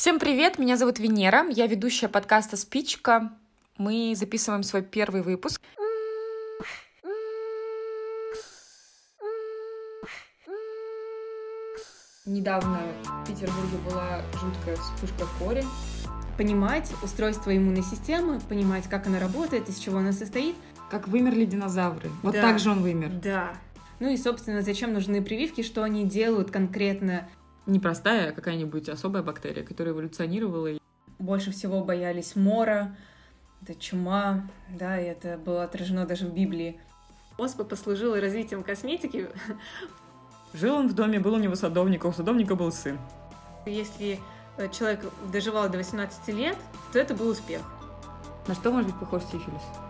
Всем привет, меня зовут Венера, я ведущая подкаста «Спичка». Мы записываем свой первый выпуск. Недавно в Петербурге была жуткая вспышка кори. Понимать устройство иммунной системы, понимать, как она работает, из чего она состоит. Как вымерли динозавры. Вот Да. так же он вымер. Да. Ну и, собственно, зачем нужны прививки, что они делают конкретно. Не простая, а какая-нибудь особая бактерия, которая эволюционировала. Больше всего боялись мора, это чума, да, и это было отражено даже в Библии. Оспа послужила развитием косметики. Жил он в доме, был у него садовник, а у садовника был сын. Если э, человек доживал до 18 лет, то это был успех. На что может быть похож сифилис?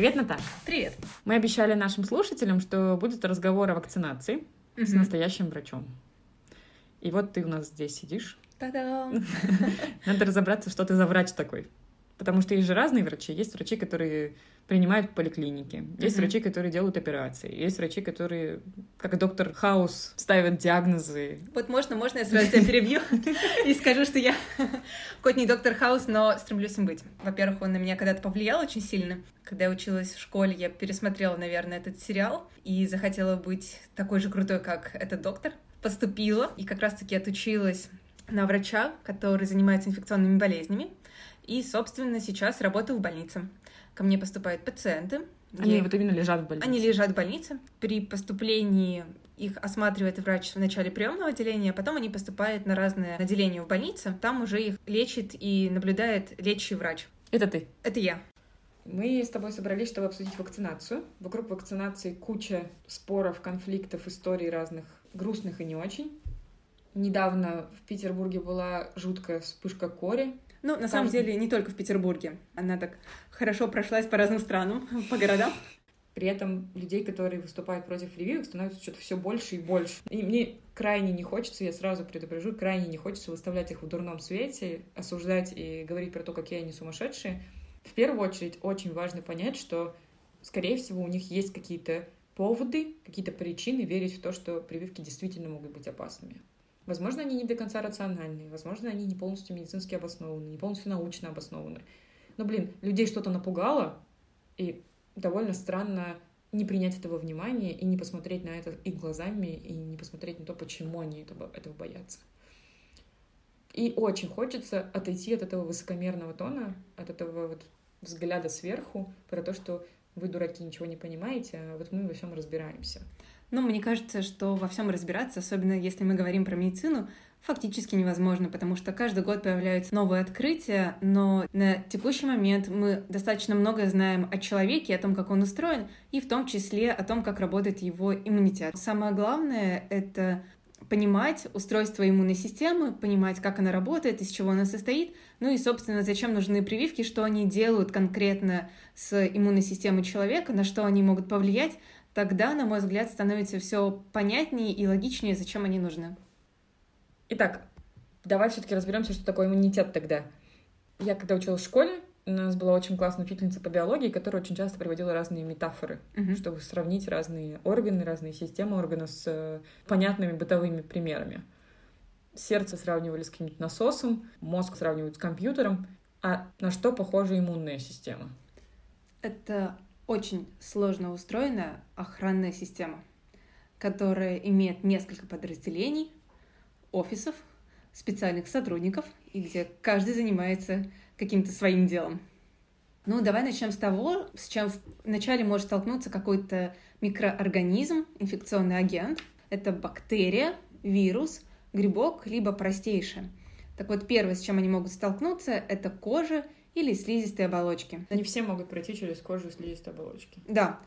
Привет, Наташа. Привет. Мы обещали нашим слушателям, что будет разговор о вакцинации с настоящим врачом. И вот ты у нас здесь сидишь. Та-дам! Надо разобраться, что ты за врач такой. Потому что есть же разные врачи. Есть врачи, которые принимают в поликлинике. Есть Мгм. врачи, которые делают операции. Есть врачи, которые, как доктор Хаус, ставят диагнозы. Вот можно, можно я сразу тебя перебью и скажу, что я хоть не доктор Хаус, но стремлюсь им быть. Во-первых, он на меня когда-то повлиял очень сильно. Когда я училась в школе, я пересмотрела, наверное, этот сериал и захотела быть такой же крутой, как этот доктор. Поступила и как раз-таки отучилась на врача, который занимается инфекционными болезнями. И, собственно, сейчас работаю в больнице. Ко мне поступают пациенты. Они Я- вот именно лежат в больнице. они лежат в больнице. При поступлении их осматривает врач в начале приемного отделения, а потом они поступают на разные отделения в больнице. Там уже их лечит и наблюдает лечащий врач. Это ты. Это я. Мы с тобой собрались, чтобы обсудить вакцинацию. Вокруг вакцинации куча споров, конфликтов, историй разных, грустных и не очень. Недавно в Петербурге была жуткая вспышка кори. Ну, на самом деле, не только в Петербурге. Она так хорошо прошлась по разным странам, по городам. При этом людей, которые выступают против прививок, становится что-то все больше и больше. И мне крайне не хочется, я сразу предупрежу, крайне не хочется выставлять их в дурном свете, осуждать и говорить про то, какие они сумасшедшие. В первую очередь очень важно понять, что, скорее всего, у них есть какие-то поводы, какие-то причины верить в то, что прививки действительно могут быть опасными. Возможно, они не до конца рациональные, возможно, они не полностью медицински обоснованы, не полностью научно обоснованы. Но, блин, людей что-то напугало, и довольно странно не принять этого внимания и не посмотреть на это их глазами, и не посмотреть на то, почему они этого, этого боятся. И очень хочется отойти от этого высокомерного тона, от этого вот взгляда сверху про то, что вы, дураки, ничего не понимаете, а вот мы во всем разбираемся. Ну, мне кажется, что во всем разбираться, особенно если мы говорим про медицину, фактически невозможно, потому что каждый год появляются новые открытия, но на текущий момент мы достаточно много знаем о человеке, о том, как он устроен, и в том числе о том, как работает его иммунитет. Самое главное — это понимать устройство иммунной системы, понимать, как она работает, из чего она состоит, ну и, собственно, зачем нужны прививки, что они делают конкретно с иммунной системой человека, на что они могут повлиять, тогда, на мой взгляд, становится все понятнее и логичнее, зачем они нужны. Итак, давай все-таки разберемся, что такое иммунитет тогда. Я когда училась в школе, у нас была очень классная учительница по биологии, которая очень часто приводила разные метафоры, Мгм. чтобы сравнить разные органы, разные системы органов с э, понятными бытовыми примерами. Сердце сравнивали с каким-нибудь насосом, мозг сравнивают с компьютером. А на что похожа иммунная система? Это очень сложно устроенная охранная система, которая имеет несколько подразделений, офисов, специальных сотрудников, и где каждый занимается каким-то своим делом. Ну, давай начнем с того, с чем вначале может столкнуться какой-то микроорганизм, инфекционный агент. Это бактерия, вирус, грибок, либо простейшее. Так вот, первое, с чем они могут столкнуться, это кожа или слизистые оболочки. Они все могут пройти через кожу слизистой оболочки. Да,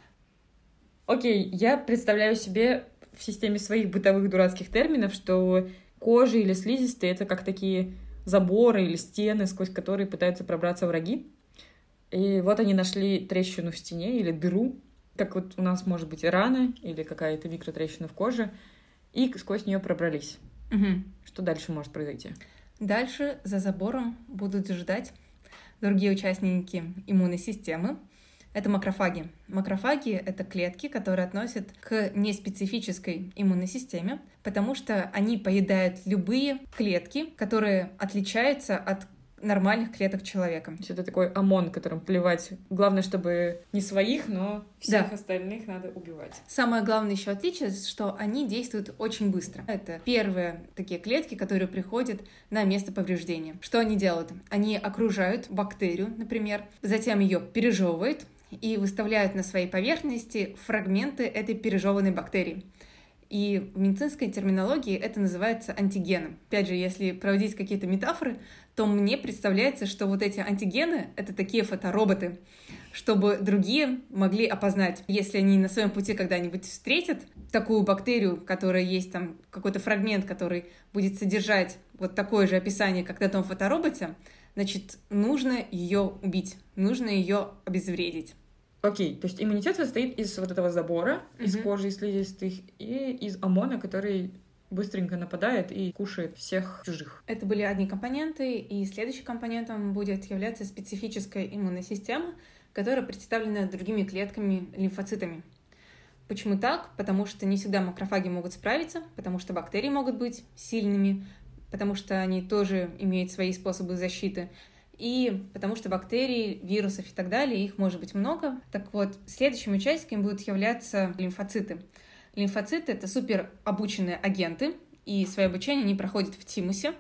Окей, я представляю себе в системе своих бытовых дурацких терминов, что кожа или слизистые — это как такие заборы или стены, сквозь которые пытаются пробраться враги. И вот они нашли трещину в стене или дыру, как вот у нас может быть рана или какая-то микротрещина в коже, и сквозь нее пробрались. Мгм. Что дальше может произойти? Дальше за забором будут ждать другие участники иммунной системы. Это макрофаги. Макрофаги — это клетки, которые относят к неспецифической иммунной системе, потому что они поедают любые клетки, которые отличаются от нормальных клеток человека. То есть это такой ОМОН, которым плевать. Главное, чтобы не своих, но всех да. остальных надо убивать. Самое главное еще отличие, что они действуют очень быстро. Это первые такие клетки, которые приходят на место повреждения. Что они делают? Они окружают бактерию, например, затем ее пережевывают и выставляют на своей поверхности фрагменты этой пережеванной бактерии. И в медицинской терминологии это называется антигеном. Опять же, если проводить какие-то метафоры, то мне представляется, что вот эти антигены — это такие фотороботы, чтобы другие могли опознать, если они на своем пути когда-нибудь встретят такую бактерию, которая есть там какой-то фрагмент, который будет содержать вот такое же описание, как на том фотороботе, значит, нужно ее убить, нужно ее обезвредить. Окей, то есть иммунитет состоит из вот этого забора, mm-hmm. из кожи, из слизистых и из ОМОНа, который быстренько нападает и кушает всех чужих. Это были одни компоненты, и следующим компонентом будет являться специфическая иммунная система, которая представлена другими клетками, лимфоцитами. Почему так? Потому что не всегда макрофаги могут справиться, потому что бактерии могут быть сильными, потому что они тоже имеют свои способы защиты, и потому что бактерий, вирусов и так далее, их может быть много. Так вот, следующими участниками будут являться лимфоциты. Лимфоциты — это супер обученные агенты, и свое обучение они проходят в тимусе.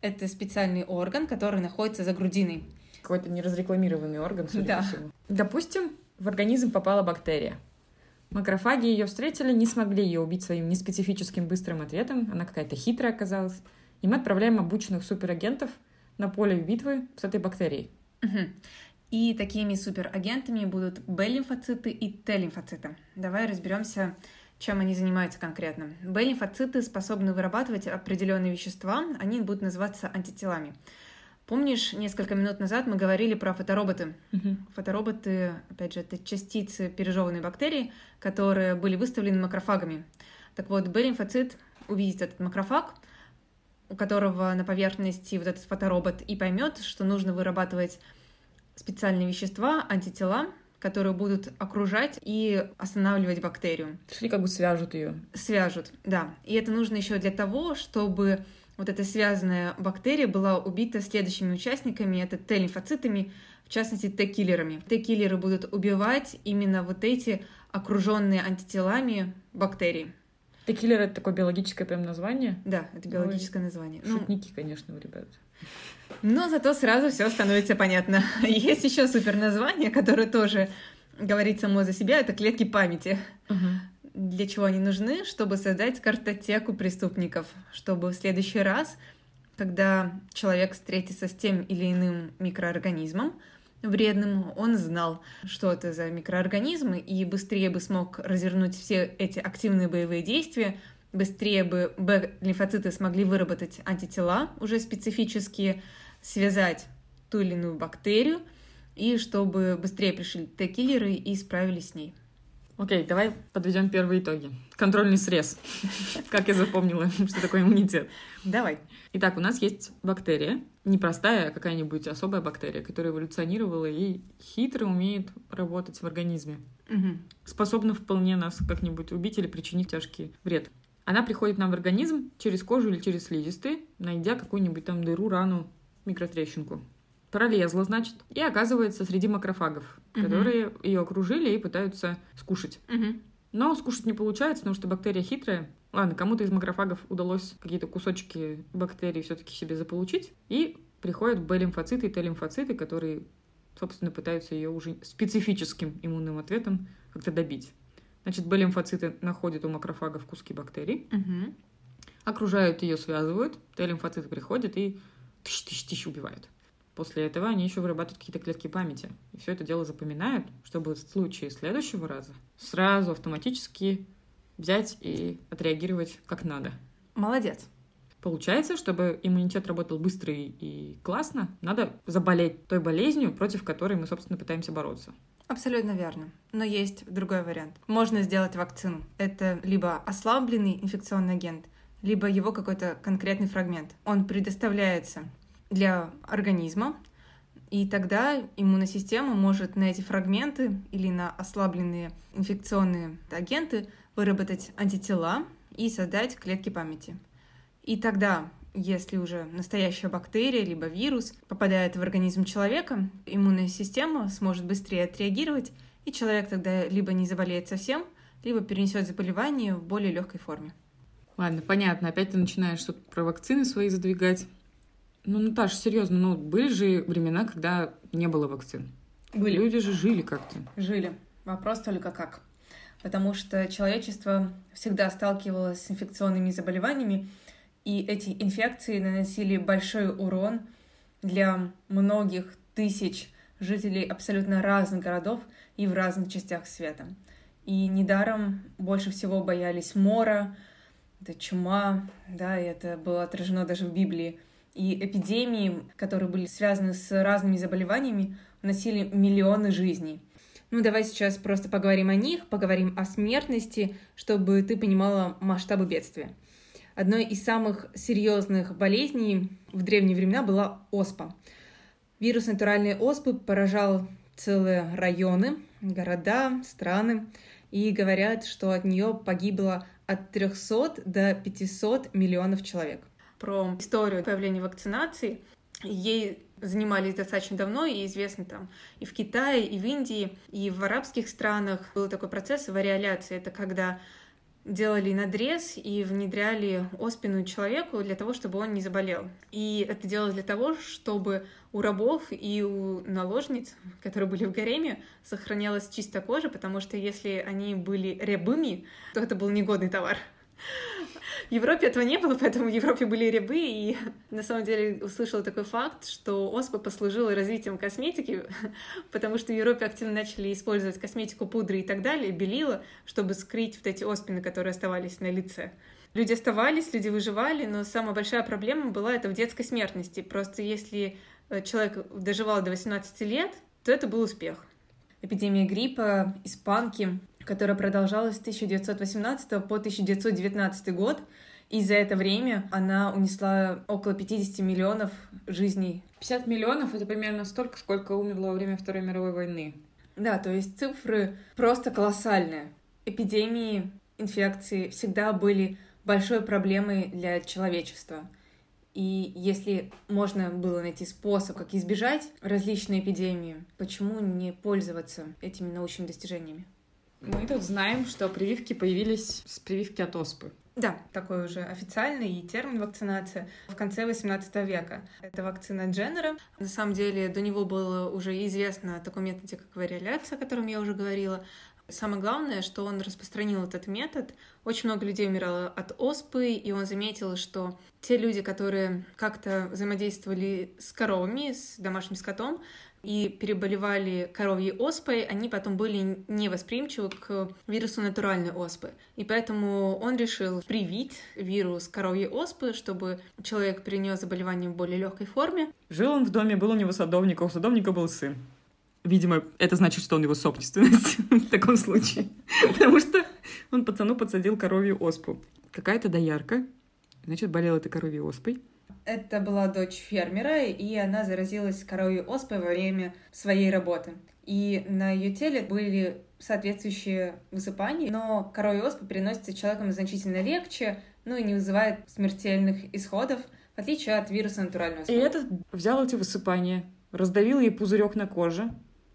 Это специальный орган, который находится за грудиной. Какой-то неразрекламированный орган, судя да. по всему. Допустим, в организм попала бактерия. Макрофаги ее встретили, не смогли ее убить своим неспецифическим быстрым ответом. Она какая-то хитрая оказалась. И мы отправляем обученных суперагентов — на поле битвы с этой бактерией. Угу. И такими суперагентами будут Б-лимфоциты и Т-лимфоциты. Давай разберемся, чем они занимаются конкретно. Б-лимфоциты способны вырабатывать определенные вещества, они будут называться антителами. Помнишь, несколько минут назад мы говорили про фотороботы? Угу. Фотороботы, опять же, это частицы пережеванной бактерии, которые были выставлены макрофагами. Так вот, Б-лимфоцит увидит этот макрофаг — у которого на поверхности вот этот фоторобот и поймет, что нужно вырабатывать специальные вещества, антитела, которые будут окружать и останавливать бактерию. Они как бы свяжут ее. Свяжут, да. И это нужно еще для того, чтобы вот эта связанная бактерия была убита следующими участниками, это Т-лимфоцитами, в частности Т-киллерами. Т-киллеры будут убивать именно вот эти окруженные антителами бактерии. Текиллер — это такое биологическое прям название? Да, это биологическое Ой, название. Шутники, ну, конечно, у ребят. Но зато сразу все становится понятно. Есть еще супер название, которое тоже говорит само за себя, это клетки памяти. Угу. Для чего они нужны? Чтобы создать картотеку преступников, чтобы в следующий раз, когда человек встретится с тем или иным микроорганизмом, вредным, он знал, что это за микроорганизмы, и быстрее бы смог развернуть все эти активные боевые действия, быстрее бы Б-лимфоциты смогли выработать антитела уже специфические, связать ту или иную бактерию, и чтобы быстрее пришли Т-киллеры и справились с ней. Окей, давай подведем первые итоги. Контрольный срез. Как я запомнила, что такое иммунитет. Давай. Итак, у нас есть бактерия, не простая, а какая-нибудь особая бактерия, которая эволюционировала и хитро умеет работать в организме. Угу. Способна вполне нас как-нибудь убить или причинить тяжкий вред. Она приходит нам в организм через кожу или через слизистые, найдя какую-нибудь там дыру, рану, микротрещинку пролезла, значит, и оказывается среди макрофагов, угу. которые ее окружили и пытаются скушать. Угу. Но скушать не получается, потому что бактерия хитрая. Ладно, кому-то из макрофагов удалось какие-то кусочки бактерий все-таки себе заполучить, и приходят Б-лимфоциты и Т-лимфоциты, которые, собственно, пытаются ее уже специфическим иммунным ответом как-то добить. Значит, Б-лимфоциты находят у макрофагов куски бактерий, угу. окружают ее, связывают, Т-лимфоциты приходят и тысяч-тысяч-тысяч убивают. После этого они еще вырабатывают какие-то клетки памяти. И все это дело запоминают, чтобы в случае следующего раза сразу автоматически взять и отреагировать как надо. Молодец. Получается, чтобы иммунитет работал быстро и классно, надо заболеть той болезнью, против которой мы, собственно, пытаемся бороться. Абсолютно верно. Но есть другой вариант. Можно сделать вакцину. Это либо ослабленный инфекционный агент, либо его какой-то конкретный фрагмент. Он предоставляется для организма И тогда иммунная система может на эти фрагменты или на ослабленные инфекционные агенты выработать антитела и создать клетки памяти. И тогда, если уже настоящая бактерия либо вирус попадает в организм человека, иммунная система сможет быстрее отреагировать, и человек тогда либо не заболеет совсем, либо перенесет заболевание в более легкой форме. Ладно, понятно. Опять ты начинаешь что-то про вакцины свои задвигать. Ну, Наташа, серьезно, ну были же времена, когда не было вакцин. Были. Люди же жили как-то. Жили. Вопрос только как. Потому что человечество всегда сталкивалось с инфекционными заболеваниями, и эти инфекции наносили большой урон для многих тысяч жителей абсолютно разных городов и в разных частях света. И недаром больше всего боялись мора, это чума, да, и это было отражено даже в Библии. И эпидемии, которые были связаны с разными заболеваниями, уносили миллионы жизней. Ну, давай сейчас просто поговорим о них, поговорим о смертности, чтобы ты понимала масштабы бедствия. Одной из самых серьезных болезней в древние времена была оспа. Вирус натуральной оспы поражал целые районы, города, страны, и говорят, что от нее погибло от 300 до 500 миллионов человек. Про историю появления вакцинации ей занимались достаточно давно, и известно там и в Китае, и в Индии, и в арабских странах был такой процесс вариоляции. Это когда делали надрез и внедряли оспину человеку для того, чтобы он не заболел. И это делалось для того, чтобы у рабов и у наложниц, которые были в гареме, сохранялась чистая кожа, потому что если они были рябыми, то это был негодный товар. В Европе этого не было, поэтому в Европе были рябы, и на самом деле услышала такой факт, что оспа послужила развитием косметики, потому что в Европе активно начали использовать косметику, пудры и так далее, белила, чтобы скрыть вот эти оспины, которые оставались на лице. Люди оставались, люди выживали, но самая большая проблема была это в детской смертности. Просто если э, человек доживал до 18 лет, то это был успех. Эпидемия гриппа, испанки, которая продолжалась с 1918 по 1919 год. И за это время она унесла около 50 миллионов жизней. 50 миллионов — это примерно столько, сколько умерло во время Второй мировой войны. Да, то есть цифры просто колоссальные. Эпидемии, инфекции всегда были большой проблемой для человечества. И если можно было найти способ, как избежать различные эпидемии, почему не пользоваться этими научными достижениями? Мы тут знаем, что прививки появились с прививки от оспы. Да, такой уже официальный термин вакцинация в конце 18 века. Это вакцина Дженнера. На самом деле до него было уже известно о таком методе, как вариоляция, о котором я уже говорила. Самое главное, что он распространил этот метод. Очень много людей умирало от оспы, и он заметил, что те люди, которые как-то взаимодействовали с коровами, с домашним скотом, и переболевали коровьей оспой, они потом были невосприимчивы к вирусу натуральной оспы. И поэтому он решил привить вирус коровьей оспы, чтобы человек перенес заболевание в более легкой форме. Жил он в доме, был у него садовник, а у садовника был сын. Видимо, это значит, что он его собственность в таком случае. Потому что он пацану подсадил коровью оспу. Какая-то доярка, значит, болела этой коровьей оспой. Это была дочь фермера, и она заразилась коровьей оспой во время своей работы. И на ее теле были соответствующие высыпания, но коровья оспа переносится человеком значительно легче, ну и не вызывает смертельных исходов, в отличие от вируса натурального оспы. И этот взял эти высыпания, раздавил ей пузырек на коже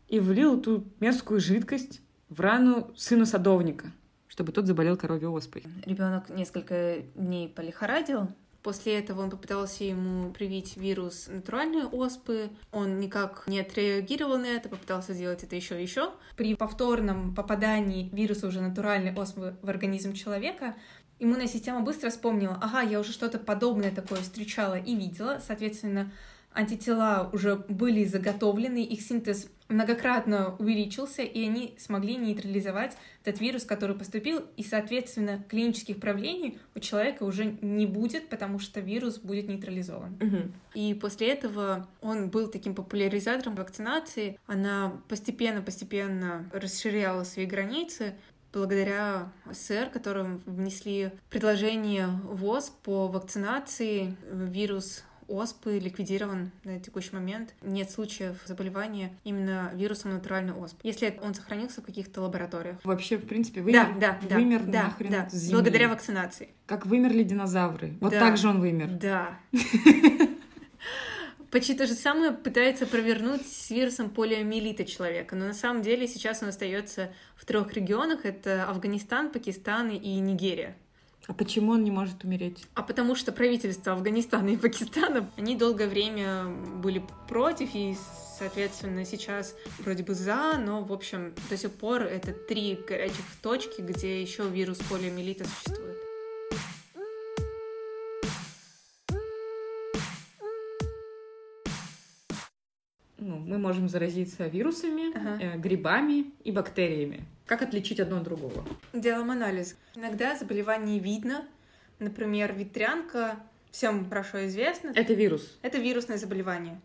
и влил эту мерзкую жидкость в рану сына садовника, чтобы тот заболел коровьей оспой. Ребенок несколько дней полихорадил, После этого он попытался ему привить вирус натуральной оспы. Он никак не отреагировал на это, попытался сделать это еще и еще. При повторном попадании вируса уже натуральной оспы в организм человека иммунная система быстро вспомнила, ага, я уже что-то подобное такое встречала и видела, соответственно, антитела уже были заготовлены, их синтез многократно увеличился, и они смогли нейтрализовать этот вирус, который поступил, и, соответственно, клинических проявлений у человека уже не будет, потому что вирус будет нейтрализован. Угу. И после этого он был таким популяризатором вакцинации. Она постепенно-постепенно расширяла свои границы, благодаря СССР, которым внесли предложение ВОЗ по вакцинации вирус оспы ликвидирован на текущий момент. Нет случаев заболевания именно вирусом натуральной оспы, если он сохранился в каких-то лабораториях. Вообще, в принципе, вымер, да, да, вымер да, нахрен да, с земли. благодаря вакцинации. Как вымерли динозавры. Вот Да. так же он вымер. Да. Почти то же самое пытается провернуть с вирусом полиомиелита человека, но на самом деле сейчас он остается в трех регионах: это Афганистан, Пакистан и Нигерия. А почему он не может умереть? А потому что правительства Афганистана и Пакистана, они долгое время были против, и, соответственно, сейчас вроде бы за, но, в общем, до сих пор это три горячих точки, где еще вирус полиомиелита существует. Мы можем заразиться вирусами, Ага. э, грибами и бактериями. Как отличить одно от другого? Делаем анализ. Иногда заболевание видно. Например, ветрянка всем хорошо известно. Это вирус. Это вирусное заболевание.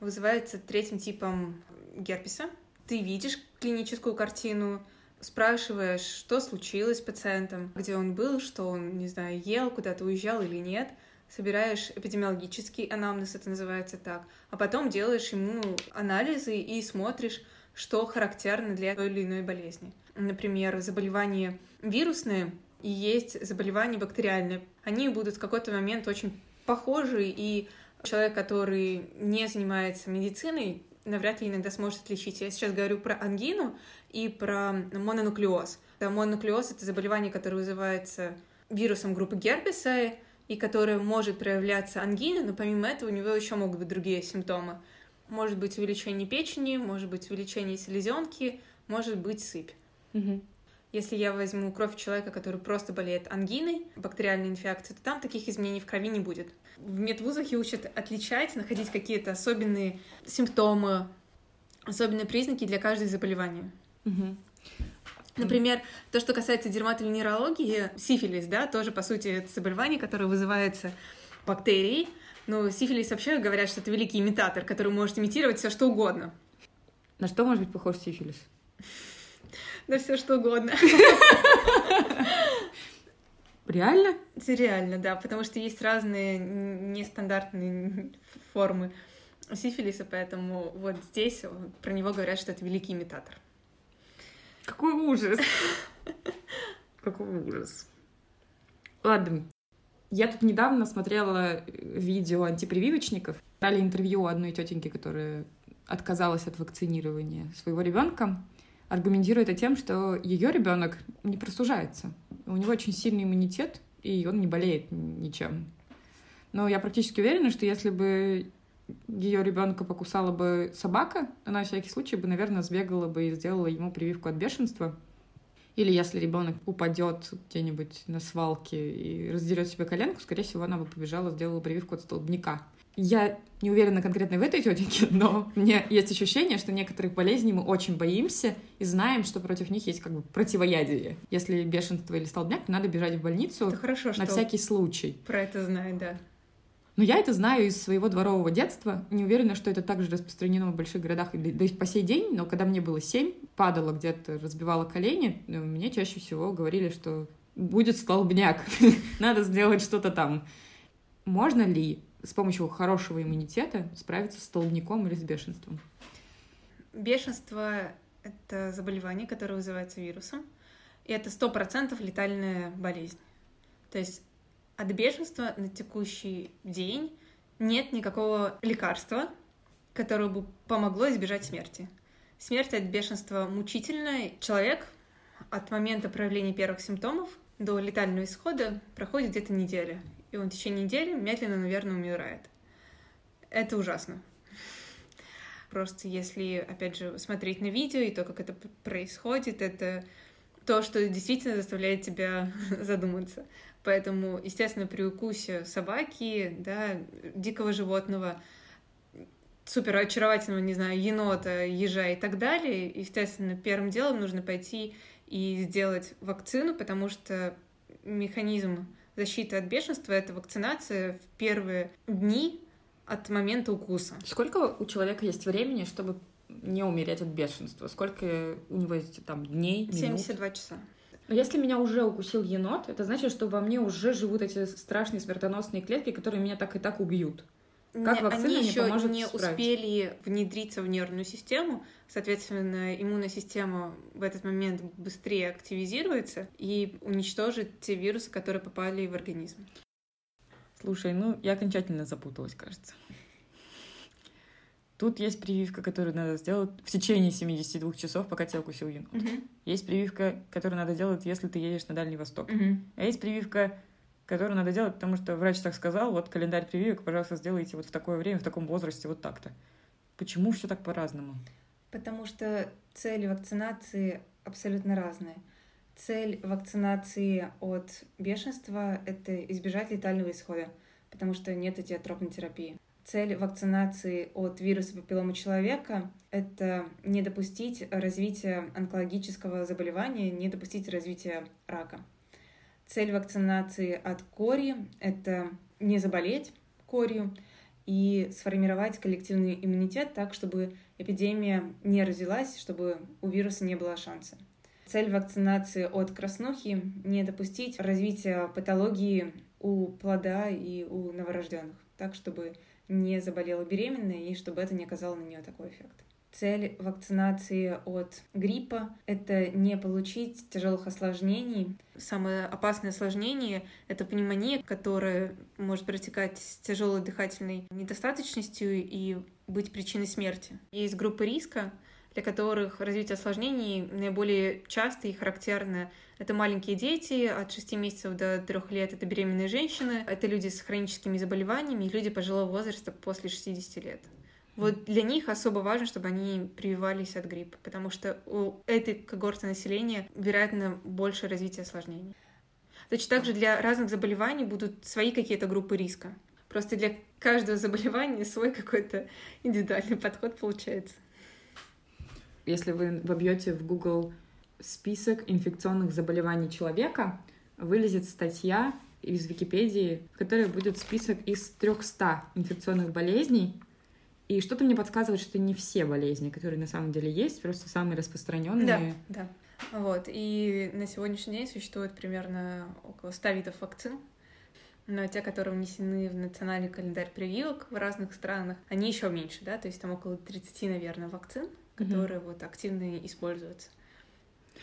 Вызывается третьим типом герпеса. Ты видишь клиническую картину, спрашиваешь, что случилось с пациентом, где он был, что он, не знаю, ел, куда-то уезжал или нет. Собираешь эпидемиологический анамнез, это называется так. А потом делаешь ему анализы и смотришь, что характерно для той или иной болезни. Например, заболевания вирусные и есть заболевания бактериальные. Они будут в какой-то момент очень похожи, и человек, который не занимается медициной, навряд ли иногда сможет отличить. Я сейчас говорю про ангину и про мононуклеоз. Да, мононуклеоз — это заболевание, которое вызывается вирусом группы герпеса, и которое может проявляться ангиной, но помимо этого у него еще могут быть другие симптомы. Может быть увеличение печени, может быть увеличение селезенки, может быть сыпь. Если я возьму кровь человека, который просто болеет ангиной, бактериальной инфекцией, то там таких изменений в крови не будет. В медвузах учат отличать, находить какие-то особенные симптомы, особенные признаки для каждого заболевания. Мгм. Например, то, что касается дерматовенерологии, сифилис, да, тоже, по сути, это заболевание, которое вызывается бактерией. Но сифилис вообще говорят, что это великий имитатор, который может имитировать все что угодно. На что может быть похож сифилис? Да все что угодно. Реально? Это реально, да, потому что есть разные нестандартные формы сифилиса, поэтому вот здесь про него говорят, что это великий имитатор. Какой ужас! Какой ужас. Ладно. Я тут недавно смотрела видео антипрививочников. Дали интервью у одной тетеньки, которая отказалась от вакцинирования своего ребенка. Аргументирует это тем, что ее ребенок не простужается. У него очень сильный иммунитет, и он не болеет ничем. Но я практически уверена, что если бы ее ребенка покусала бы собака, она на всякий случай бы, наверное, сбегала бы и сделала ему прививку от бешенства. Или если ребенок упадет где-нибудь на свалке и раздерет себе коленку, скорее всего, она бы побежала, сделала прививку от столбняка. Я не уверена конкретно в этой тетеньке, но у меня есть ощущение, что некоторых болезней мы очень боимся и знаем, что против них есть как бы противоядие. Если бешенство или столбняк, то надо бежать в больницу Это хорошо, что на всякий случай. про это знает, да. Но я это знаю из своего дворового детства. Не уверена, что это также распространено в больших городах и да и по сей день. Но когда мне было семь, падала где-то, разбивала колени, э, мне чаще всего говорили, что будет столбняк, надо сделать что-то там. Можно ли с помощью хорошего иммунитета справиться с столбняком или с бешенством? Бешенство — это заболевание, которое вызывается вирусом, и это сто процентов летальная болезнь. То есть от бешенства на текущий день нет никакого лекарства, которое бы помогло избежать смерти. Смерть от бешенства мучительная. Человек от момента проявления первых симптомов до летального исхода проходит где-то неделя. И он в течение недели медленно, наверное, умирает. Это ужасно. Просто если, опять же, смотреть на видео и то, как это происходит, это то, что действительно заставляет тебя задуматься. Поэтому, естественно, при укусе собаки, да, дикого животного, супер очаровательного, не знаю, енота, ежа и так далее, естественно, первым делом нужно пойти и сделать вакцину, потому что механизм защиты от бешенства — это вакцинация в первые дни от момента укуса. Сколько у человека есть времени, чтобы не умереть от бешенства? Сколько у него есть там дней, минут? 72 часа. Но если меня уже укусил енот, это значит, что во мне уже живут эти страшные смертоносные клетки, которые меня так и так убьют. Как вакцина они еще поможет не успели внедриться в нервную систему, соответственно, иммунная система в этот момент быстрее активизируется и уничтожит те вирусы, которые попали в организм. Слушай, ну я окончательно запуталась, кажется. Тут есть прививка, которую надо сделать в течение 72 часов, пока тебя укусил енот. Есть прививка, которую надо делать, если ты едешь на Дальний Восток. А есть прививка, которую надо делать, потому что врач так сказал, вот календарь прививок, пожалуйста, сделайте вот в такое время, в таком возрасте, вот так-то. Почему все так по-разному? Потому что цели вакцинации абсолютно разные. Цель вакцинации от бешенства — это избежать летального исхода, потому что нет этиотропной терапии. Цель вакцинации от вируса папилломы человека — это не допустить развития онкологического заболевания, не допустить развития рака. Цель вакцинации от кори — это не заболеть корью и сформировать коллективный иммунитет так, чтобы эпидемия не развилась, чтобы у вируса не было шанса. Цель вакцинации от краснухи — не допустить развития патологии у плода и у новорожденных, так, чтобы не заболела беременная и чтобы это не оказало на нее такой эффект. Цель вакцинации от гриппа — это не получить тяжелых осложнений. Самое опасное осложнение — это пневмония, которая может протекать с тяжелой дыхательной недостаточностью и быть причиной смерти. Есть группы риска, для которых развитие осложнений наиболее часто и характерно. Это маленькие дети от 6 месяцев до 3 лет, это беременные женщины, это люди с хроническими заболеваниями люди пожилого возраста после 60 лет. Вот для них особо важно, чтобы они прививались от гриппа, потому что у этой когорты населения, вероятно, больше развитие осложнений. Точно так же для разных заболеваний будут свои какие-то группы риска. Просто для каждого заболевания свой какой-то индивидуальный подход получается. Если вы вобьете в Google список инфекционных заболеваний человека, вылезет статья из Википедии, в которой будет список из 300 инфекционных болезней, и что-то мне подсказывает, что не все болезни, которые на самом деле есть, просто самые распространенные. Да, да. Вот. И на сегодняшний день существует примерно около 100 видов вакцин. Но те, которые внесены в национальный календарь прививок в разных странах, они еще меньше, да, то есть там около 30, наверное, вакцин, которые mm-hmm. вот активно используются.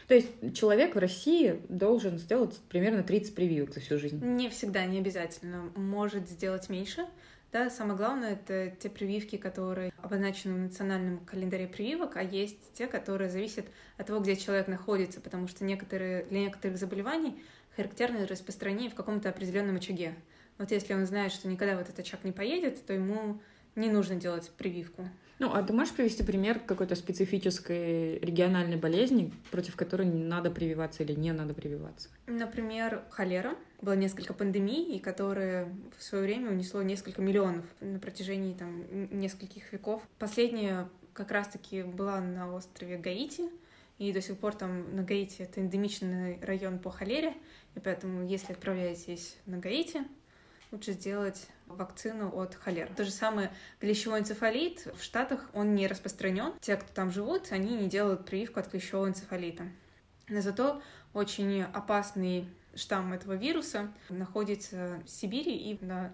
То есть человек в России должен сделать примерно 30 прививок за всю жизнь? Не всегда, не обязательно. Может сделать меньше, да, самое главное — это те прививки, которые обозначены в национальном календаре прививок, а есть те, которые зависят от того, где человек находится, потому что некоторые, для некоторых заболеваний характерно распространение в каком-то определенном очаге. Вот если он знает, что никогда в этот очаг не поедет, то ему не нужно делать прививку. Ну, а ты можешь привести пример какой-то специфической региональной болезни, против которой надо прививаться или не надо прививаться? Например, холера. Было несколько пандемий, и которые в свое время унесло несколько миллионов на протяжении там, нескольких веков. Последняя как раз-таки была на острове Гаити, и до сих пор там на Гаити это эндемичный район по холере, и поэтому, если отправляетесь на Гаити, лучше сделать вакцину от холеры. То же самое клещевой энцефалит в Штатах, он не распространен. Те, кто там живут, они не делают прививку от клещевого энцефалита. Но зато очень опасный штамм этого вируса находится в Сибири и на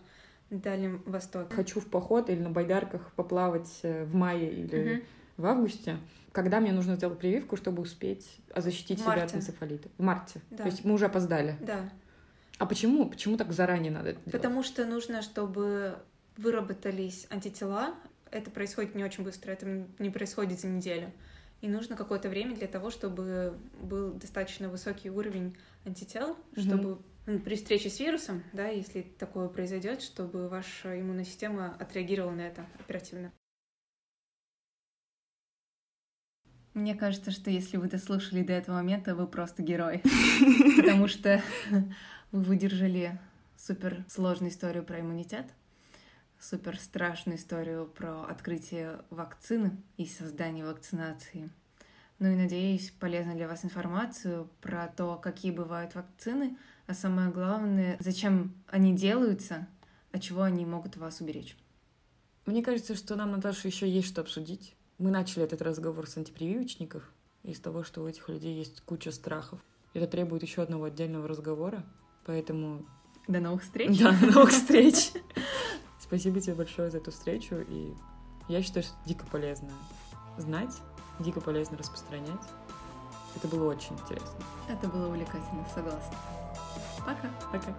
Дальнем Востоке. Хочу в поход или на байдарках поплавать э, в мае или угу. в августе. Когда мне нужно сделать прививку, чтобы успеть защитить в себя марте. от энцефалита? В марте. Да. То есть мы уже опоздали. Да. А почему? Почему так заранее надо это делать? Потому что нужно, чтобы выработались антитела. Это происходит не очень быстро, это не происходит за неделю. И нужно какое-то время для того, чтобы был достаточно высокий уровень антител, mm-hmm. чтобы ну, при встрече с вирусом, да, если такое произойдет, чтобы ваша иммунная система отреагировала на это оперативно. Мне кажется, что если вы дослушали до этого момента, вы просто герой. Потому что выдержали супер сложную историю про иммунитет, супер страшную историю про открытие вакцины и создание вакцинации. Ну и надеюсь, полезна для вас информацию про то, какие бывают вакцины, а самое главное, зачем они делаются, от чего они могут вас уберечь. Мне кажется, что нам, Наташа, еще есть что обсудить. Мы начали этот разговор с антипрививочников, из того, что у этих людей есть куча страхов. Это требует еще одного отдельного разговора. Поэтому... До новых встреч. Да, до новых встреч. Спасибо тебе большое за эту встречу, и я считаю, что дико полезно знать, дико полезно распространять. Это было очень интересно. Это было увлекательно, согласна. Пока. Пока.